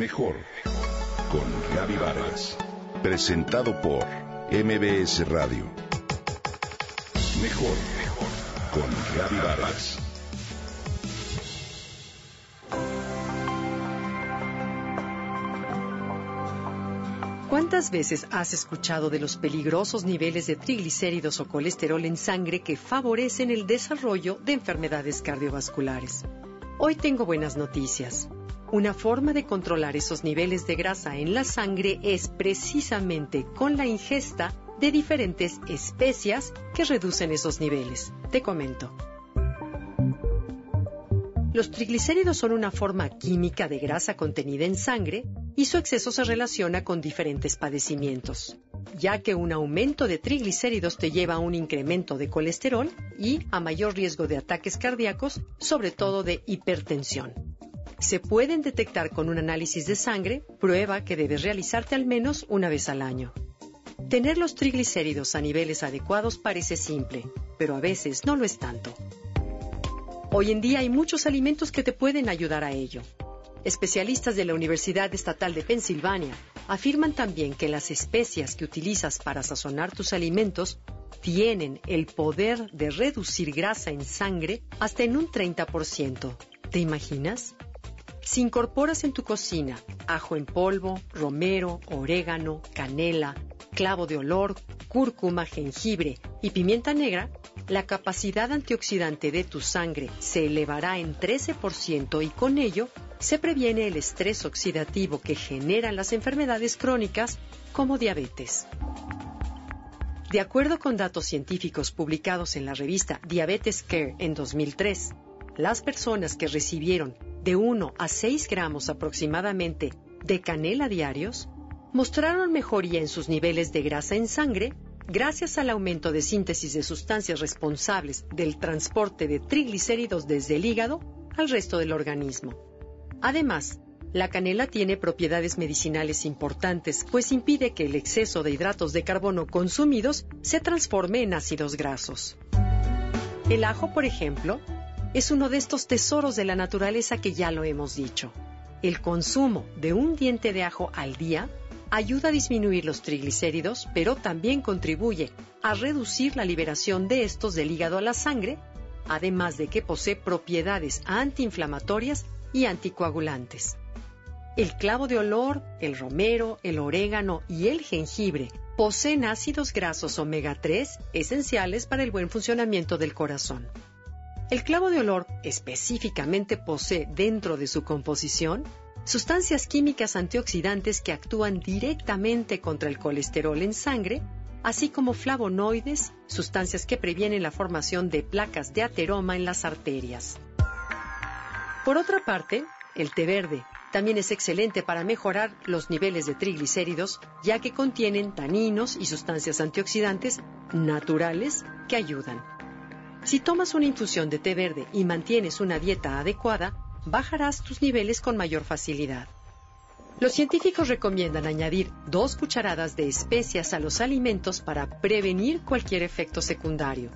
Mejor con Gaby Vargas. Presentado por MBS Radio. Mejor con Gaby Vargas. ¿Cuántas veces has escuchado de los peligrosos niveles de triglicéridos o colesterol en sangre que favorecen el desarrollo de enfermedades cardiovasculares? Hoy tengo buenas noticias. Una forma de controlar esos niveles de grasa en la sangre es precisamente con la ingesta de diferentes especias que reducen esos niveles. Te comento. Los triglicéridos son una forma química de grasa contenida en sangre y su exceso se relaciona con diferentes padecimientos, ya que un aumento de triglicéridos te lleva a un incremento de colesterol y a mayor riesgo de ataques cardíacos, sobre todo de hipertensión. Se pueden detectar con un análisis de sangre, prueba que debes realizarte al menos una vez al año. Tener los triglicéridos a niveles adecuados parece simple, pero a veces no lo es tanto. Hoy en día hay muchos alimentos que te pueden ayudar a ello. Especialistas de la Universidad Estatal de Pensilvania afirman también que las especias que utilizas para sazonar tus alimentos tienen el poder de reducir grasa en sangre hasta en un 30%. ¿Te imaginas? Si incorporas en tu cocina ajo en polvo, romero, orégano, canela, clavo de olor, cúrcuma, jengibre y pimienta negra, la capacidad antioxidante de tu sangre se elevará en 13% y con ello se previene el estrés oxidativo que generan las enfermedades crónicas como diabetes. De acuerdo con datos científicos publicados en la revista Diabetes Care en 2003, las personas que recibieron de 1 a 6 gramos aproximadamente de canela diarios mostraron mejoría en sus niveles de grasa en sangre gracias al aumento de síntesis de sustancias responsables del transporte de triglicéridos desde el hígado al resto del organismo. Además, la canela tiene propiedades medicinales importantes, pues impide que el exceso de hidratos de carbono consumidos se transforme en ácidos grasos. El ajo, por ejemplo, es uno de estos tesoros de la naturaleza que ya lo hemos dicho. El consumo de un diente de ajo al día ayuda a disminuir los triglicéridos, pero también contribuye a reducir la liberación de estos del hígado a la sangre, además de que posee propiedades antiinflamatorias y anticoagulantes. El clavo de olor, el romero, el orégano y el jengibre poseen ácidos grasos omega 3 esenciales para el buen funcionamiento del corazón. El clavo de olor específicamente posee dentro de su composición sustancias químicas antioxidantes que actúan directamente contra el colesterol en sangre, así como flavonoides, sustancias que previenen la formación de placas de ateroma en las arterias. Por otra parte, el té verde también es excelente para mejorar los niveles de triglicéridos, ya que contienen taninos y sustancias antioxidantes naturales que ayudan. Si tomas una infusión de té verde y mantienes una dieta adecuada, bajarás tus niveles con mayor facilidad. Los científicos recomiendan añadir dos cucharadas de especias a los alimentos para prevenir cualquier efecto secundario.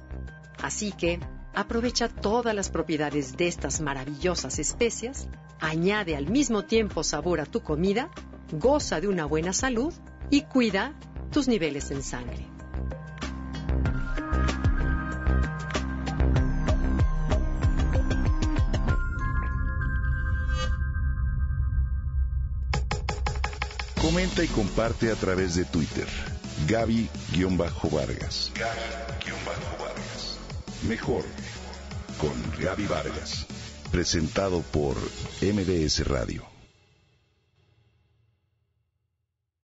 Así que aprovecha todas las propiedades de estas maravillosas especias, añade al mismo tiempo sabor a tu comida, goza de una buena salud y cuida tus niveles en sangre. Comenta y comparte a través de Twitter. Gaby-Vargas. Gaby-Vargas. Mejor con Gaby Vargas. Presentado por MBS Radio.